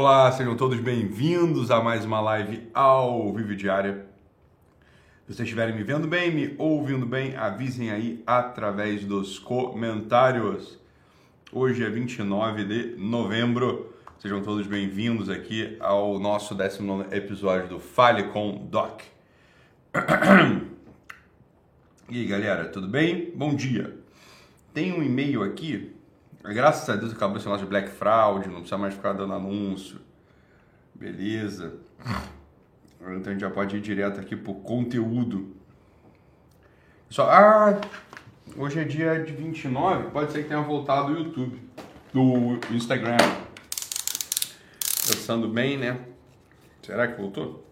Olá, sejam todos bem-vindos a mais uma live ao vivo diária. Se vocês estiverem me vendo bem, me ouvindo bem, avisem aí através dos comentários. Hoje é 29 de novembro. Sejam todos bem-vindos aqui ao nosso 19 episódio do Fale com Doc. E aí, galera, tudo bem? Bom dia. Tem um e-mail aqui. Graças a Deus acabou esse negócio de Black Fraud, não precisa mais ficar dando anúncio. Beleza. Então a gente já pode ir direto aqui pro conteúdo. Só, ah, hoje é dia de 29, pode ser que tenha voltado o YouTube, do Instagram. Pensando bem, né? Será que voltou?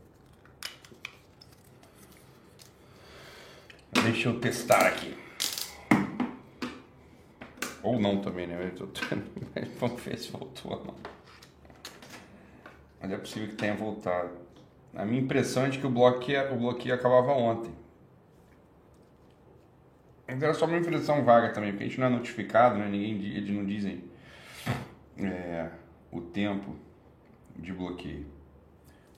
Deixa eu testar aqui. Ou não também, né? Vamos ver se voltou ou não. Mas é possível que tenha voltado. A minha impressão é de que o bloqueio, o bloqueio acabava ontem. Mas era só uma impressão vaga também, porque a gente não é notificado, né? Ninguém, eles não dizem é, o tempo de bloqueio.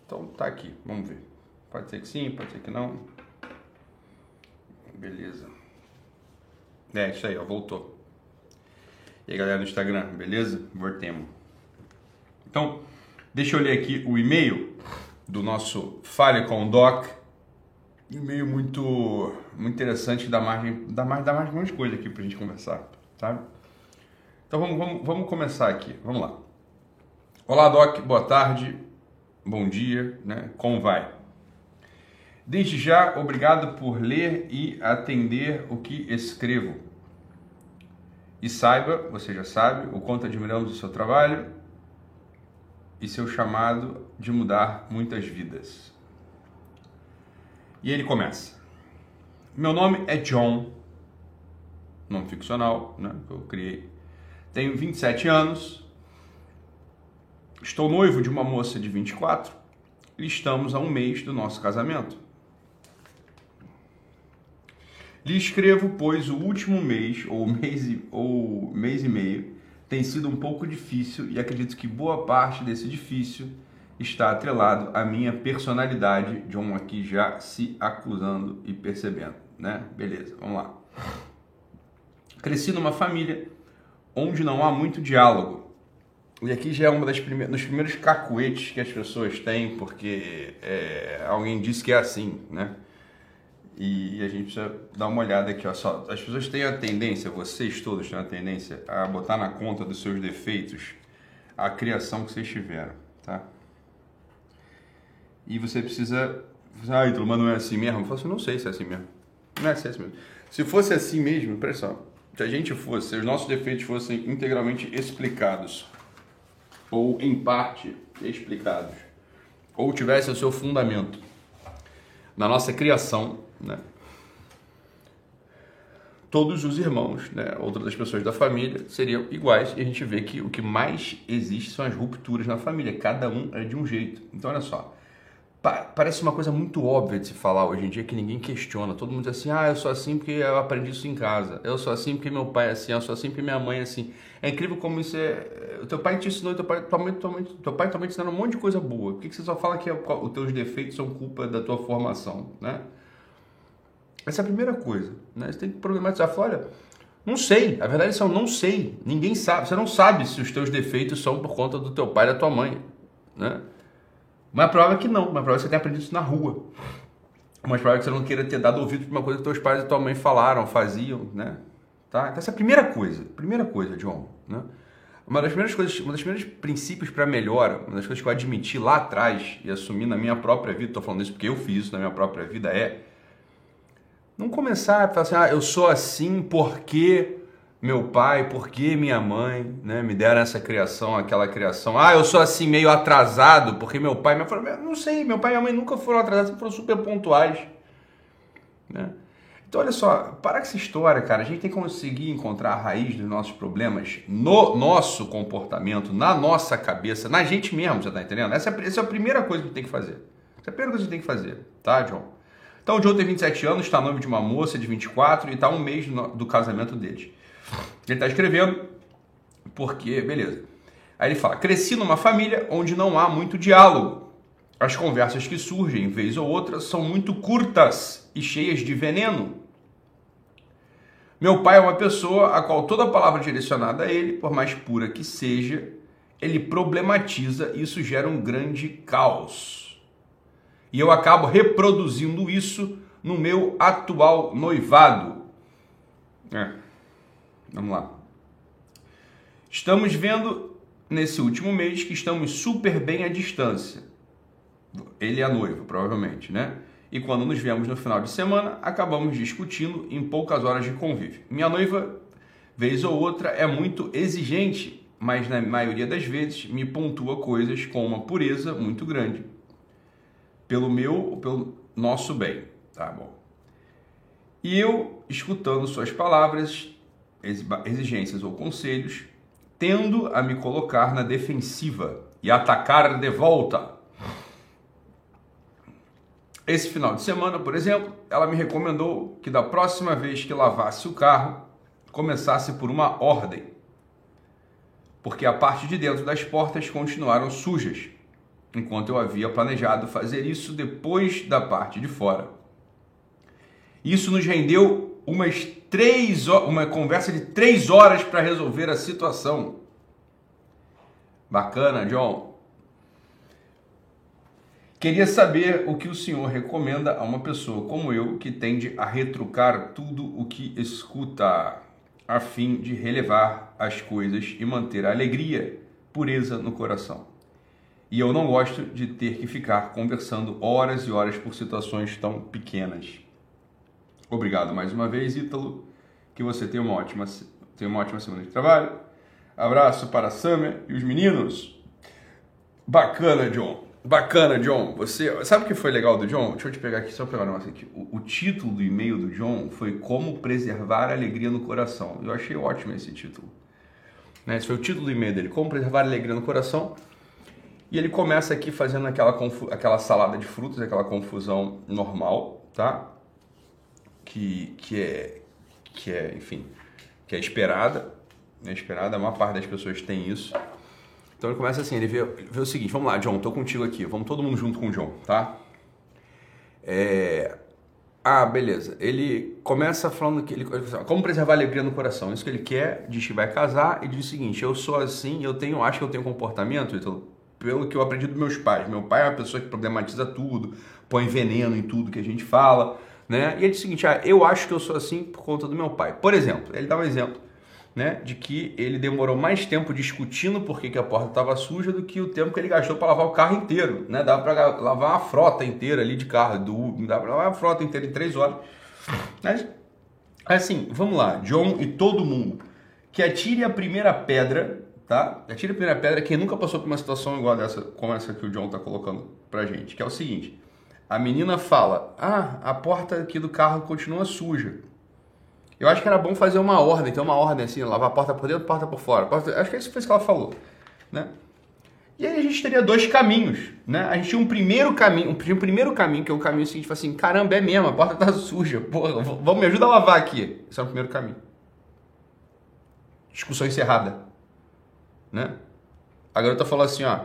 Então tá aqui, vamos ver. Pode ser que sim, pode ser que não. Beleza. É, isso aí, ó, voltou. E aí, galera do Instagram, beleza? Voltemos. Então, deixa eu ler aqui o e-mail do nosso Fale com Doc. E-mail muito, muito interessante, dá margem, dá mais, dá mais um monte de coisa aqui pra gente conversar, tá? Então vamos, vamos, vamos começar aqui, vamos lá. Olá, Doc, boa tarde, bom dia, né? Como vai? Desde já, obrigado por ler e atender o que escrevo. E saiba, você já sabe, o quanto admiramos o seu trabalho e seu chamado de mudar muitas vidas. E ele começa. Meu nome é John, nome ficcional, né, que eu criei. Tenho 27 anos, estou noivo de uma moça de 24 e estamos a um mês do nosso casamento. Lhe escrevo, pois o último mês, ou mês, e, ou mês e meio, tem sido um pouco difícil e acredito que boa parte desse difícil está atrelado à minha personalidade, John aqui já se acusando e percebendo, né? Beleza, vamos lá. Cresci numa família onde não há muito diálogo. E aqui já é primeiras, dos primeiros cacuetes que as pessoas têm, porque é, alguém disse que é assim, né? E a gente precisa dar uma olhada aqui, ó, só. As pessoas têm a tendência, vocês todos têm a tendência a botar na conta dos seus defeitos a criação que vocês tiveram, tá? E você precisa, ah, Ítalo, mas não é assim mesmo? Eu falo assim, não sei se é assim mesmo. Não é assim mesmo. Se fosse assim mesmo, presta se a gente fosse, se os nossos defeitos fossem integralmente explicados, ou em parte explicados, ou tivesse o seu fundamento na nossa criação, né? Todos os irmãos, né, outras das pessoas da família, seriam iguais e a gente vê que o que mais existe são as rupturas na família, cada um é de um jeito. Então, olha só, parece uma coisa muito óbvia de se falar hoje em dia que ninguém questiona. Todo mundo diz assim: ah, eu sou assim porque eu aprendi isso em casa, eu sou assim porque meu pai é assim, eu sou assim porque minha mãe é assim. É incrível como isso é. O teu pai te ensinou, teu pai, tua mãe, tua teu pai também te ensinou um monte de coisa boa. Por que, que você só fala que é, os teus defeitos são culpa da tua formação, né? Essa é a primeira coisa. Né? Você tem que problematizar. Falar, olha, não sei. A verdade é que eu não sei. Ninguém sabe. Você não sabe se os teus defeitos são por conta do teu pai e da tua mãe. Né? Mas prova é que não. Mas prova é que você tem aprendido isso na rua. Mas prova é que você não queira ter dado ouvido para uma coisa que teus pais e tua mãe falaram, faziam, né? Tá? Então essa é a primeira coisa. Primeira coisa, John. Né? Uma das primeiras coisas, uma das primeiros princípios para melhora, uma das coisas que eu admiti lá atrás e assumi na minha própria vida, estou falando isso porque eu fiz isso na minha própria vida, é não começar a falar assim, ah, eu sou assim porque meu pai, porque minha mãe, né, me deram essa criação, aquela criação. Ah, eu sou assim meio atrasado porque meu pai, meu falei, não sei, meu pai e minha mãe nunca foram atrasados, foram super pontuais, né? Então, olha só, para com essa história, cara. A gente tem que conseguir encontrar a raiz dos nossos problemas no nosso comportamento, na nossa cabeça, na gente mesmo, você tá entendendo? Essa é, essa é a primeira coisa que tem que fazer. Essa é a primeira coisa que tem que fazer, tá, John? Então Joe tem 27 anos, está noivo de uma moça de 24 e está um mês do, do casamento deles. Ele está escrevendo porque, beleza. Aí ele fala: cresci numa família onde não há muito diálogo. As conversas que surgem, vez ou outra, são muito curtas e cheias de veneno. Meu pai é uma pessoa a qual toda palavra direcionada a ele, por mais pura que seja, ele problematiza e isso gera um grande caos. E eu acabo reproduzindo isso no meu atual noivado. É. Vamos lá. Estamos vendo nesse último mês que estamos super bem à distância. Ele é a noiva, provavelmente, né? E quando nos vemos no final de semana, acabamos discutindo em poucas horas de convívio. Minha noiva, vez ou outra, é muito exigente, mas na maioria das vezes me pontua coisas com uma pureza muito grande. Pelo meu, pelo nosso bem, tá bom? E eu, escutando suas palavras, exigências ou conselhos, tendo a me colocar na defensiva e atacar de volta. Esse final de semana, por exemplo, ela me recomendou que da próxima vez que lavasse o carro, começasse por uma ordem, porque a parte de dentro das portas continuaram sujas, enquanto eu havia planejado fazer isso depois da parte de fora. Isso nos rendeu umas três uma conversa de três horas para resolver a situação. Bacana, John. Queria saber o que o senhor recomenda a uma pessoa como eu que tende a retrucar tudo o que escuta, a fim de relevar as coisas e manter a alegria, pureza no coração. E eu não gosto de ter que ficar conversando horas e horas por situações tão pequenas. Obrigado mais uma vez, Ítalo. Que você tenha uma ótima, tenha uma ótima semana de trabalho. Abraço para a Samia e os meninos. Bacana, John. Bacana, John. Você sabe o que foi legal do John? Deixa eu te pegar aqui, só pegar um negócio aqui. O, o título do e-mail do John foi Como Preservar a Alegria no Coração. Eu achei ótimo esse título. Né? Esse foi o título do e-mail dele, Como Preservar a Alegria no Coração. E ele começa aqui fazendo aquela, aquela salada de frutas, aquela confusão normal, tá? Que, que é que é, enfim, que é esperada, é esperada, a maior parte das pessoas tem isso. Então ele começa assim, ele vê, vê o seguinte, vamos lá, John, tô contigo aqui, vamos todo mundo junto com o John, tá? É... Ah, beleza. Ele começa falando que ele como preservar a alegria no coração. Isso que ele quer, diz que vai casar e diz o seguinte: eu sou assim, eu tenho, acho que eu tenho comportamento, então, pelo que eu aprendi dos meus pais. Meu pai é uma pessoa que problematiza tudo, põe veneno em tudo que a gente fala né? E ele diz o seguinte, ah, eu acho que eu sou assim por conta do meu pai. Por exemplo, ele dá um exemplo, né, de que ele demorou mais tempo discutindo por que, a porta estava suja do que o tempo que ele gastou para lavar o carro inteiro, né? Dava para lavar uma frota inteira ali de carro, do, dá para lavar a frota inteira em três horas. Mas, assim, vamos lá, John e todo mundo, que atire a primeira pedra, tá? Atire a primeira pedra quem nunca passou por uma situação igual dessa, como essa que o John está colocando pra gente, que é o seguinte a menina fala: Ah, a porta aqui do carro continua suja. Eu acho que era bom fazer uma ordem, ter uma ordem assim, lavar a porta por dentro, porta por fora. Porta... Acho que foi isso que ela falou, né? E aí a gente teria dois caminhos, né? A gente tinha um primeiro caminho, um primeiro caminho, que é o caminho seguinte, tipo assim, caramba, é mesmo, a porta tá suja, porra, vamos me ajudar a lavar aqui. Esse é o primeiro caminho. Discussão encerrada, né? A garota falou assim, ó,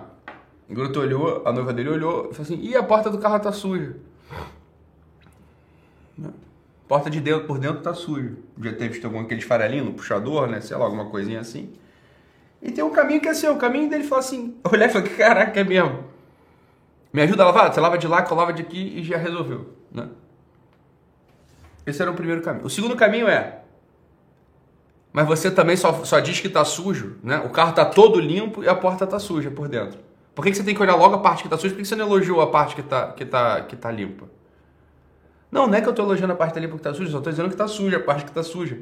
o garoto olhou, a noiva dele olhou e falou assim: e a porta do carro tá suja. Porta de dentro por dentro tá suja. Já teve visto algum aquele farelinho no puxador, né? Sei lá, alguma coisinha assim. E tem um caminho que é assim, o caminho dele fala assim: olhar e falar, caraca, é mesmo. Me ajuda a lavar? Você lava de lá, lavo de aqui e já resolveu, né? Esse era o primeiro caminho. O segundo caminho é mas você também só, só diz que está sujo, né? O carro está todo limpo e a porta está suja por dentro. Por que, que você tem que olhar logo a parte que está suja? Por que você não elogiou a parte que está que tá, que tá limpa? Não, não é que eu estou elogiando a parte que tá limpa que está suja, só estou dizendo que está suja, a parte que está suja.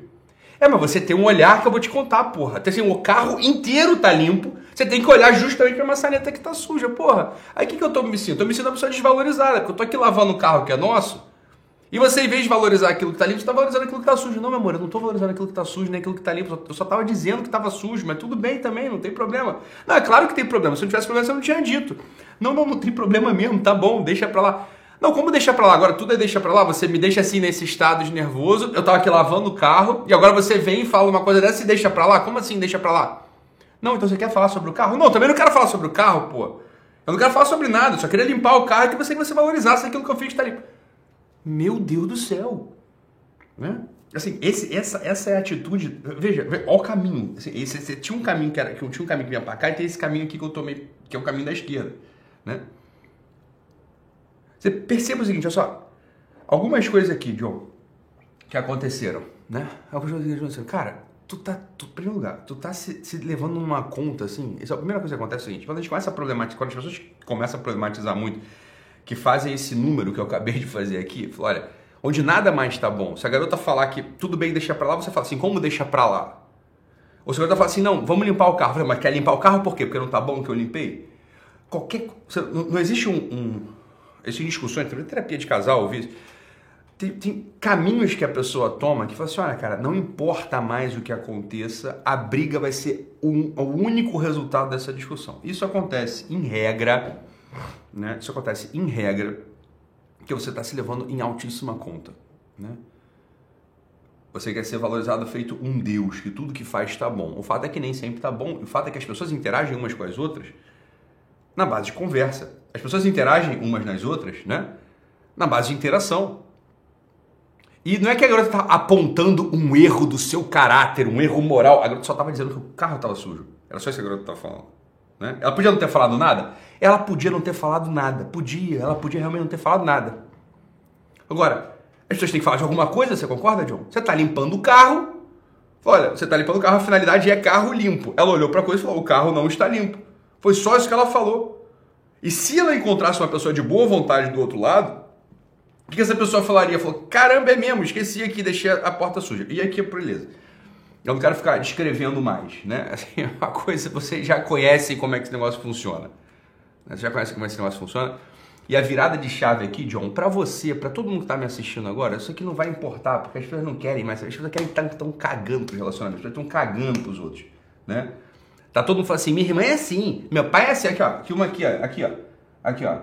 É, mas você tem um olhar que eu vou te contar, porra. Até assim, o carro inteiro tá limpo, você tem que olhar justamente pra maçaneta que tá suja, porra. Aí o que, que eu tô me sentindo? Eu me sentindo uma pessoa desvalorizada, porque eu tô aqui lavando o carro que é nosso, e você, em vez de valorizar aquilo que está limpo, você está valorizando aquilo que está sujo. Não, meu amor, eu não estou valorizando aquilo que está sujo, nem aquilo que está limpo. Eu só estava dizendo que estava sujo, mas tudo bem também, não tem problema. Não, é claro que tem problema. Se não tivesse problema, você não tinha dito. Não, não, não tem problema mesmo, tá bom, deixa pra lá. Não, como deixar pra lá? Agora tudo é deixar pra lá? Você me deixa assim nesse estado de nervoso, eu tava aqui lavando o carro, e agora você vem e fala uma coisa dessa e deixa pra lá? Como assim deixa pra lá? Não, então você quer falar sobre o carro? Não, também não quero falar sobre o carro, pô. Eu não quero falar sobre nada, eu só queria limpar o carro e que você, que você valorizasse aquilo que eu fiz está limpo. Meu Deus do céu. Né? Assim, esse, essa, essa é a atitude. Veja, olha o caminho. Assim, esse, esse, tinha um caminho que era, que eu tinha um caminho que vinha para cá e tem esse caminho aqui que eu tomei, que é o caminho da esquerda. Né? Você perceba o seguinte, olha só. Algumas coisas aqui, John, que aconteceram, né? Algumas coisas que aconteceram. Cara, tu tá, tu, primeiro lugar, tu tá se, se levando numa conta, assim. Essa, a primeira coisa que acontece é o seguinte: quando a gente começa a problematizar, quando as pessoas começam a problematizar muito, que fazem esse número que eu acabei de fazer aqui, falo, olha, onde nada mais tá bom. Se a garota falar que tudo bem deixar pra lá, você fala assim, como deixar pra lá? Ou se a garota fala assim, não, vamos limpar o carro. Mas quer limpar o carro por quê? Porque não tá bom que eu limpei? Qualquer. Não, existe um. um existe discussões, terapia de casal, ouvi tem, tem, caminhos que a pessoa toma que fala assim, olha, cara, não importa mais o que aconteça, a briga vai ser um, o único resultado dessa discussão. Isso acontece em regra, né? Isso acontece em regra que você está se levando em altíssima conta, né? Você quer ser valorizado feito um Deus, que tudo que faz está bom. O fato é que nem sempre está bom. O fato é que as pessoas interagem umas com as outras na base de conversa. As pessoas interagem umas nas outras, né? Na base de interação. E não é que a garota tá apontando um erro do seu caráter, um erro moral. A garota só estava dizendo que o carro estava sujo. Era só isso que a garota estava falando. Né? Ela podia não ter falado nada? Ela podia não ter falado nada. Podia, ela podia realmente não ter falado nada. Agora, as pessoas têm que falar de alguma coisa, você concorda, John? Você está limpando o carro. Olha, você está limpando o carro, a finalidade é carro limpo. Ela olhou para a coisa e falou: o carro não está limpo. Foi só isso que ela falou. E se ela encontrasse uma pessoa de boa vontade do outro lado, o que essa pessoa falaria? Falou, caramba, é mesmo, esqueci aqui, deixei a porta suja. E aqui, beleza. Eu não quero ficar descrevendo mais, né? Assim, é uma coisa, você já conhece como é que esse negócio funciona. Você já conhece como é que esse negócio funciona. E a virada de chave aqui, John, para você, para todo mundo que está me assistindo agora, isso aqui não vai importar, porque as pessoas não querem mais, as pessoas querem estar tão cagando pros relacionamentos, estão cagando pros outros, né? Tá todo mundo falando assim, minha irmã é assim, meu pai é assim, aqui ó, aqui uma aqui ó, aqui ó, aqui ó,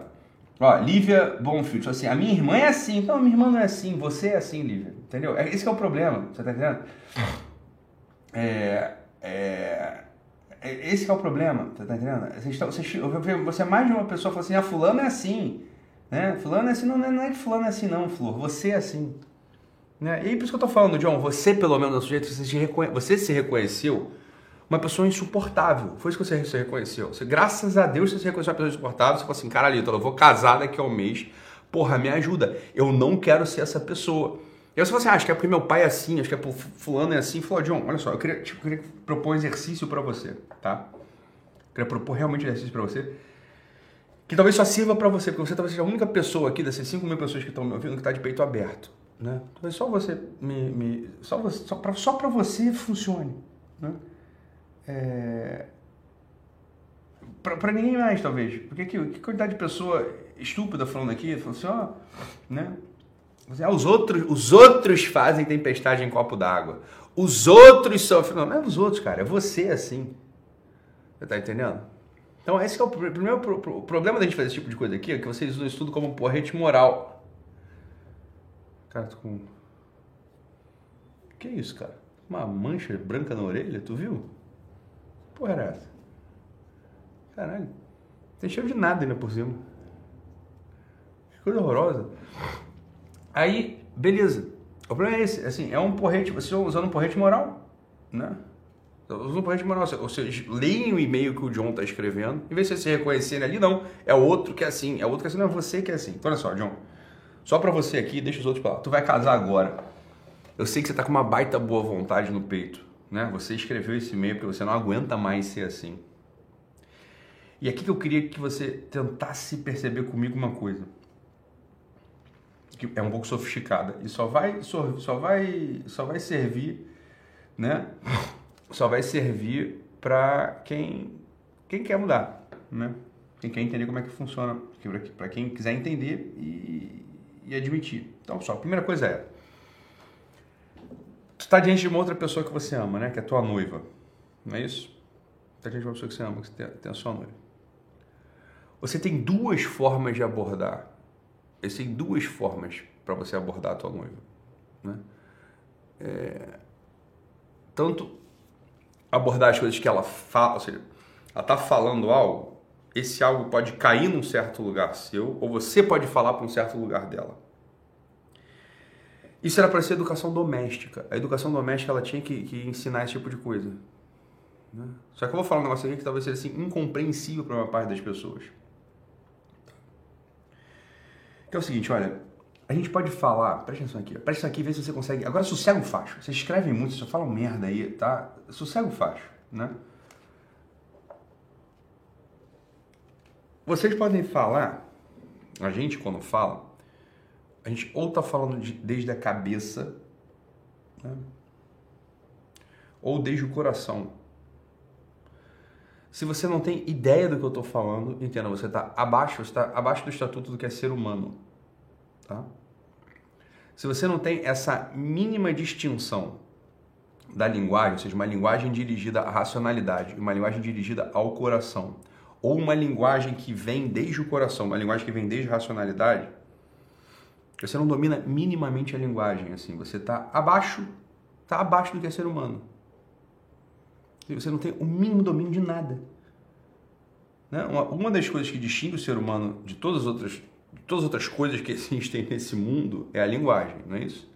Ó, Lívia Bonfield, assim, a minha irmã é assim, a minha irmã não é assim, você é assim, Lívia, entendeu? É, esse é o problema, você tá entendendo? É, é, é esse é o problema, você tá entendendo? Você, está, você, você é mais de uma pessoa fala assim, ah, fulano é assim, né? Fulano é assim, não, não é que fulano é assim não, Flor, você é assim. Né? E por isso que eu tô falando, John, você pelo menos, no sujeito, você se, reconhe... você se reconheceu uma pessoa insuportável. Foi isso que você, você reconheceu. Você, graças a Deus você reconheceu uma pessoa insuportável. Você falou assim, caralho, eu vou casar daqui a um mês. Porra, me ajuda. Eu não quero ser essa pessoa. E aí você fala assim, ah, acho que é porque meu pai é assim, acho que é por fulano é assim. Falou, John, olha só, eu queria, tipo, queria propor um exercício para você, tá? Eu queria propor realmente um exercício para você. Que talvez só sirva para você, porque você talvez seja a única pessoa aqui dessas 5 mil pessoas que estão me ouvindo que está de peito aberto. Né? Talvez só você me. me só, você, só para só você funcione. Né? É... Para ninguém mais, talvez. Porque que, que quantidade de pessoa estúpida falando aqui, falando assim, ó, né? Ah, os outros, os outros fazem tempestade em copo d'água. Os outros sofrem. Não, não é os outros, cara. É você assim. Você tá entendendo? Então, esse é o primeiro o problema da gente fazer esse tipo de coisa aqui, é que vocês usam isso tudo como porrete moral. Cara, tô com. Que isso, cara? Uma mancha branca na orelha, tu viu? porra era essa? Caralho. Tem cheiro de nada ainda por cima. Que coisa horrorosa. Aí, beleza. O problema é esse, assim, é um porrete, você usando um porrete moral, né? Um porrete moral, ou seja, leem o e-mail que o John tá escrevendo, em vez de você se reconhecer ali, não, é outro que é assim, é outro que é assim, não é você que é assim. Então, olha só, John, só pra você aqui, deixa os outros falar, tu vai casar agora. Eu sei que você tá com uma baita boa vontade no peito né? Você escreveu esse e-mail porque você não aguenta mais ser assim. E aqui que eu queria que você tentasse perceber comigo uma coisa que é um pouco sofisticada e só vai só vai só vai servir, né? Só vai servir para quem quem quer mudar, né? Quem quer entender como é que funciona, para quem quiser entender e, e admitir. Então, só a primeira coisa é Tu está diante de uma outra pessoa que você ama, né? Que é tua noiva. Não é isso? Está diante de uma pessoa que você ama, que você tem a sua noiva. Você tem duas formas de abordar. Existem duas formas para você abordar a tua noiva. Né? É... Tanto abordar as coisas que ela fala, ou seja, ela está falando algo, esse algo pode cair num certo lugar seu, ou você pode falar para um certo lugar dela. Isso era para ser educação doméstica. A educação doméstica ela tinha que, que ensinar esse tipo de coisa. Né? Só que eu vou falar um negócio aqui que talvez seja assim, incompreensível para uma parte das pessoas. Que é o seguinte, olha, a gente pode falar, presta atenção aqui, presta atenção aqui, vê se você consegue. Agora sossega o facho. Vocês escrevem muito, só falam merda aí, tá? Sossega o facho, né? Vocês podem falar, a gente quando fala, a gente ou tá falando de, desde a cabeça, né? ou desde o coração. Se você não tem ideia do que eu estou falando, entenda, você está abaixo, está abaixo do estatuto do que é ser humano. Tá? Se você não tem essa mínima distinção da linguagem, ou seja, uma linguagem dirigida à racionalidade, uma linguagem dirigida ao coração, ou uma linguagem que vem desde o coração, uma linguagem que vem desde a racionalidade, você não domina minimamente a linguagem, assim, você está abaixo, está abaixo do que é ser humano. Você não tem o mínimo domínio de nada. Né? Uma, uma das coisas que distingue o ser humano de todas as outras todas as outras coisas que existem nesse mundo é a linguagem, não é isso?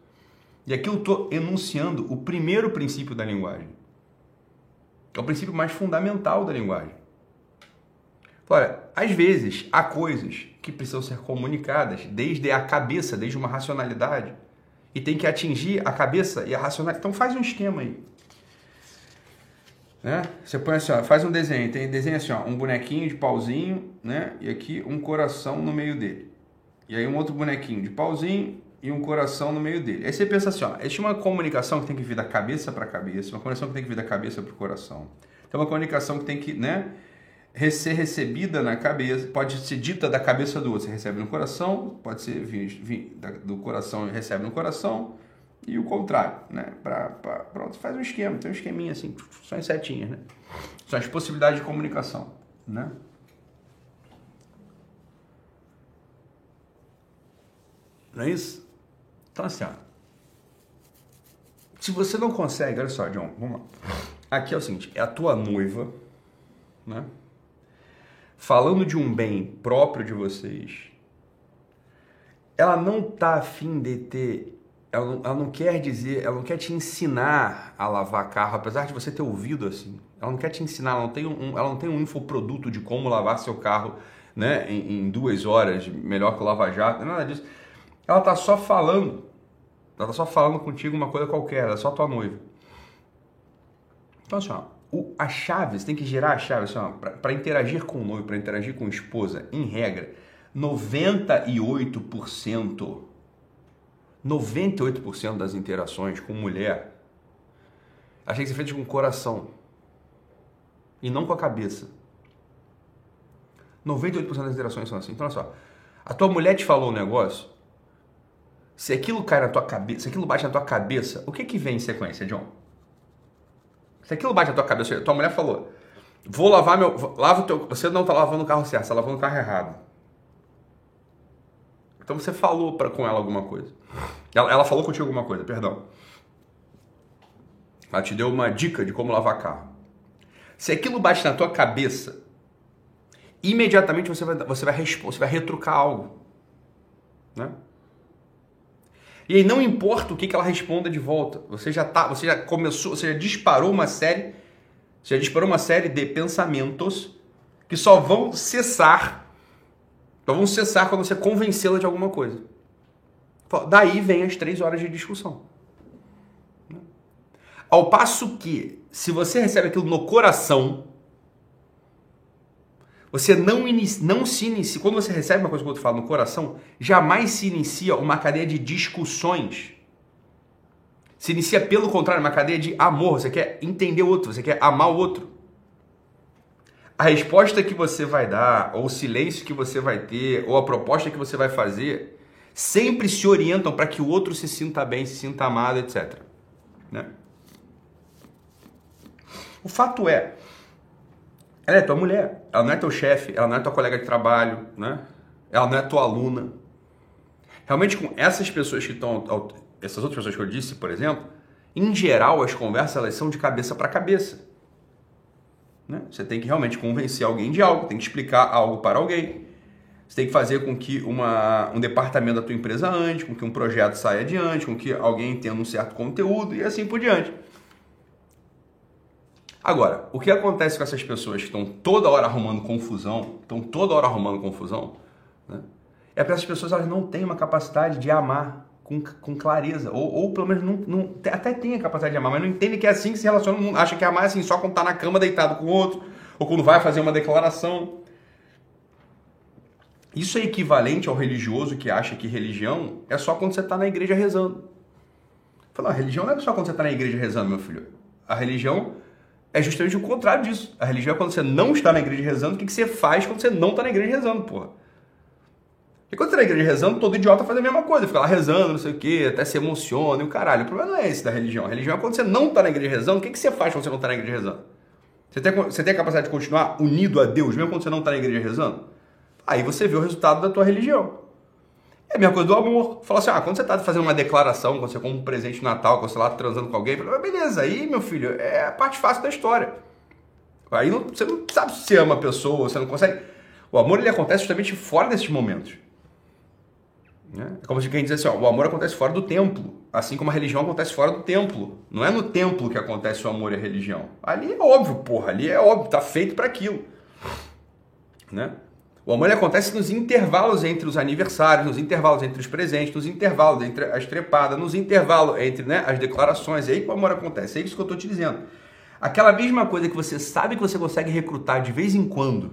E aqui eu estou enunciando o primeiro princípio da linguagem, é o princípio mais fundamental da linguagem. Olha, às vezes há coisas que precisam ser comunicadas desde a cabeça, desde uma racionalidade, e tem que atingir a cabeça e a racionalidade. Então faz um esquema aí. Né? Você põe assim, ó, faz um desenho, tem desenho assim, ó, um bonequinho de pauzinho, né? E aqui um coração no meio dele. E aí um outro bonequinho de pauzinho e um coração no meio dele. Aí você pensa assim, ó, existe uma comunicação que tem que vir da cabeça para cabeça, uma comunicação que tem que vir da cabeça para o coração. Tem uma comunicação que tem que, né, ser recebida na cabeça, pode ser dita da cabeça do outro, você recebe no coração, pode ser vir, vir do coração e recebe no coração, e o contrário, né? Pra, pra, pronto, faz um esquema, tem um esqueminha assim, só em setinhas, né? São as possibilidades de comunicação, né? Não é isso? Então, assim, ó, se você não consegue, olha só, John, vamos lá. Aqui é o seguinte: é a tua noiva, né? Falando de um bem próprio de vocês, ela não tá afim de ter. Ela não, ela não quer dizer, ela não quer te ensinar a lavar carro, apesar de você ter ouvido assim. Ela não quer te ensinar, ela não tem um, ela não tem um infoproduto de como lavar seu carro né, em, em duas horas, melhor que o Lava Jato, nada disso. Ela tá só falando. Ela tá só falando contigo uma coisa qualquer, ela é só tua noiva. Então, assim, ó, o, a chave, você tem que gerar a chave, assim, para interagir com o noivo, para interagir com a esposa, em regra, 98%, 98% das interações com mulher, têm que ser feitas com o coração e não com a cabeça. 98% das interações são assim. Então, olha só, a tua mulher te falou um negócio, se aquilo cai na tua cabeça, se aquilo bate na tua cabeça, o que que vem em sequência, John? Se aquilo bate na tua cabeça, tua mulher falou, vou lavar meu, lava o teu, você não está lavando o carro certo, você está lavando o carro errado. Então você falou para com ela alguma coisa. Ela, ela falou contigo alguma coisa, perdão. Ela te deu uma dica de como lavar carro. Se aquilo bate na tua cabeça, imediatamente você vai, você vai, você vai retrucar algo. Né? E aí não importa o que, que ela responda de volta. Você já tá, você já começou, você já disparou uma série, você já disparou uma série de pensamentos que só vão cessar, só vão cessar quando você convencê-la de alguma coisa. Daí vem as três horas de discussão. Ao passo que, se você recebe aquilo no coração, você não, inicia, não se inicia. Quando você recebe uma coisa que o outro fala no coração, jamais se inicia uma cadeia de discussões. Se inicia, pelo contrário, uma cadeia de amor. Você quer entender o outro, você quer amar o outro. A resposta que você vai dar, ou o silêncio que você vai ter, ou a proposta que você vai fazer, sempre se orientam para que o outro se sinta bem, se sinta amado, etc. Né? O fato é ela é tua mulher, ela não é teu chefe, ela não é tua colega de trabalho, né? Ela não é tua aluna. Realmente com essas pessoas que estão, essas outras pessoas que eu disse, por exemplo, em geral as conversas elas são de cabeça para cabeça. Né? Você tem que realmente convencer alguém de algo, tem que explicar algo para alguém. Você tem que fazer com que uma, um departamento da tua empresa ande, com que um projeto saia adiante, com que alguém tenha um certo conteúdo e assim por diante. Agora, o que acontece com essas pessoas que estão toda hora arrumando confusão, estão toda hora arrumando confusão, né? é para essas pessoas elas não têm uma capacidade de amar com, com clareza, ou, ou pelo menos não, não, até tem a capacidade de amar, mas não entende que é assim que se relaciona, acha que amar é assim só quando está na cama deitado com o outro, ou quando vai fazer uma declaração. Isso é equivalente ao religioso que acha que religião é só quando você está na igreja rezando. Fala, a religião não é só quando você está na igreja rezando, meu filho. A religião é justamente o contrário disso. A religião é quando você não está na igreja rezando, o que, que você faz quando você não está na igreja rezando, porra? E quando você está na igreja rezando, todo idiota faz a mesma coisa, fica lá rezando, não sei o quê, até se emociona e o caralho. O problema não é esse da religião. A religião é quando você não está na igreja rezando, o que, que você faz quando você não está na igreja rezando? Você tem, você tem a capacidade de continuar unido a Deus, mesmo quando você não está na igreja rezando? Aí você vê o resultado da tua religião. É a mesma coisa do amor. Fala assim, ah, quando você está fazendo uma declaração, quando você compra um presente de Natal, quando você está lá transando com alguém, fala, beleza, aí, meu filho, é a parte fácil da história. Aí não, você não sabe se ama a pessoa, você não consegue. O amor ele acontece justamente fora desses momentos. Né? É como se quem diz assim, ó, o amor acontece fora do templo, assim como a religião acontece fora do templo. Não é no templo que acontece o amor e a religião. Ali é óbvio, porra, ali é óbvio, tá feito para aquilo. Né? O amor acontece nos intervalos entre os aniversários, nos intervalos entre os presentes, nos intervalos entre as trepadas, nos intervalos entre né, as declarações. É aí que o amor acontece. É isso que eu estou te dizendo. Aquela mesma coisa que você sabe que você consegue recrutar de vez em quando,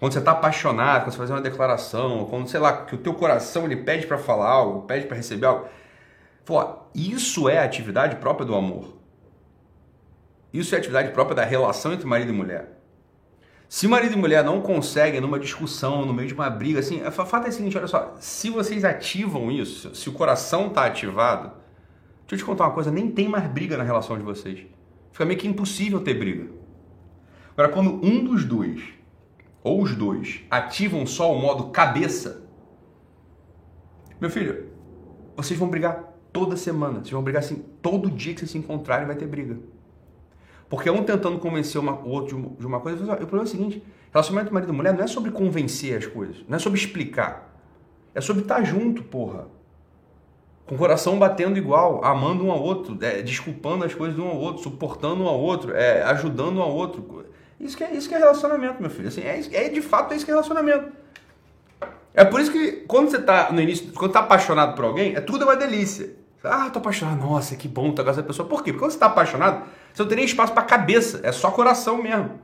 quando você está apaixonado, quando você faz uma declaração, quando, sei lá, que o teu coração ele pede para falar algo, pede para receber algo. Isso é a atividade própria do amor. Isso é a atividade própria da relação entre marido e mulher. Se marido e mulher não conseguem numa discussão, no meio de uma briga, assim, o fato é o seguinte, olha só, se vocês ativam isso, se o coração está ativado, deixa eu te contar uma coisa, nem tem mais briga na relação de vocês. Fica meio que impossível ter briga. Agora, quando um dos dois, ou os dois, ativam só o modo cabeça, meu filho, vocês vão brigar toda semana, vocês vão brigar assim, todo dia que vocês se encontrarem vai ter briga. Porque um tentando convencer uma, o outro de uma coisa, o problema é o seguinte: relacionamento marido e mulher não é sobre convencer as coisas, não é sobre explicar. É sobre estar junto, porra. Com o coração batendo igual, amando um ao outro, é, desculpando as coisas de um ao outro, suportando um ao outro, é, ajudando um ao outro. Isso que, é, isso que é relacionamento, meu filho. Assim, é, é de fato é isso que é relacionamento. É por isso que quando você está no início, quando está apaixonado por alguém, é tudo uma delícia. Ah, tô apaixonado. Nossa, que bom tá com essa pessoa. Por quê? Porque quando você está apaixonado, você não tem nem espaço para cabeça. É só coração mesmo.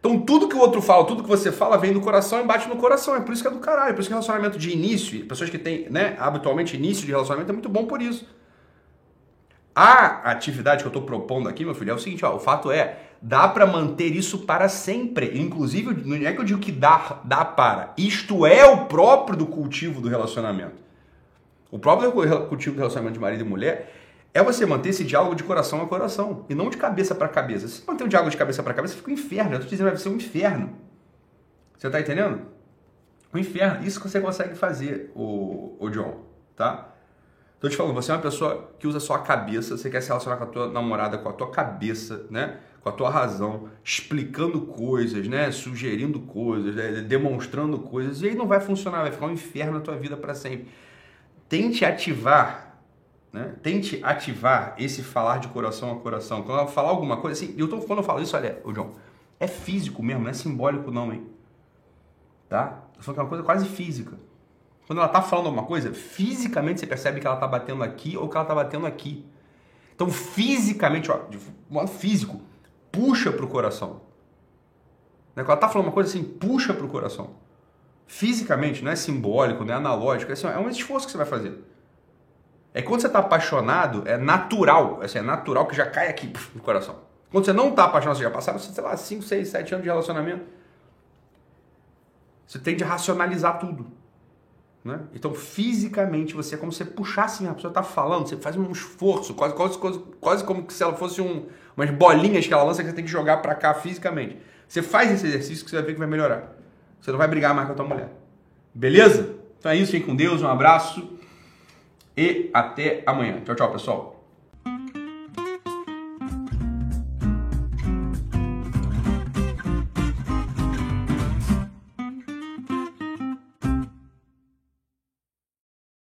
Então tudo que o outro fala, tudo que você fala vem do coração e bate no coração. É por isso que é do caralho. É por isso que relacionamento de início, pessoas que têm, né, habitualmente início de relacionamento é muito bom por isso. A atividade que eu estou propondo aqui, meu filho, é o seguinte, ó, o fato é, dá para manter isso para sempre. Inclusive, não é que eu digo que dá, dá para. Isto é o próprio do cultivo do relacionamento. O próprio cultivo do relacionamento de marido e mulher é você manter esse diálogo de coração a coração e não de cabeça para cabeça. Se você manter o diálogo de cabeça para cabeça, fica um inferno. Eu tô dizendo, vai ser um inferno. Você tá entendendo? Um inferno. Isso que você consegue fazer, o, o John, tá? Tô te falando, você é uma pessoa que usa só a cabeça, você quer se relacionar com a tua namorada com a tua cabeça, né? Com a tua razão, explicando coisas, né? Sugerindo coisas, né? demonstrando coisas, e aí não vai funcionar, vai ficar um inferno na tua vida para sempre tente ativar, né? Tente ativar esse falar de coração a coração. Quando ela falar alguma coisa, assim, eu tô, quando eu falo isso, olha, o João, é físico mesmo, não é simbólico não, hein? Tá? Eu falando que é uma coisa quase física. Quando ela tá falando alguma coisa, fisicamente você percebe que ela tá batendo aqui ou que ela tá batendo aqui. Então, fisicamente, ó, de modo físico, puxa pro coração. Né? Ela tá falando uma coisa assim, puxa pro coração fisicamente, não é simbólico, não é analógico, é, assim, é um esforço que você vai fazer. É quando você está apaixonado, é natural, assim, é natural que já cai aqui no coração. Quando você não está apaixonado, você já passaram, sei lá, 5, 6, 7 anos de relacionamento, você tende a racionalizar tudo. Né? Então, fisicamente, você é como se você puxasse, assim, a pessoa está falando, você faz um esforço, quase, quase, quase, quase como se ela fosse um, umas bolinhas que ela lança que você tem que jogar para cá fisicamente. Você faz esse exercício que você vai ver que vai melhorar. Você não vai brigar mais com a tua mulher. Beleza? Então é isso, fique com Deus, um abraço e até amanhã. Tchau, tchau, pessoal.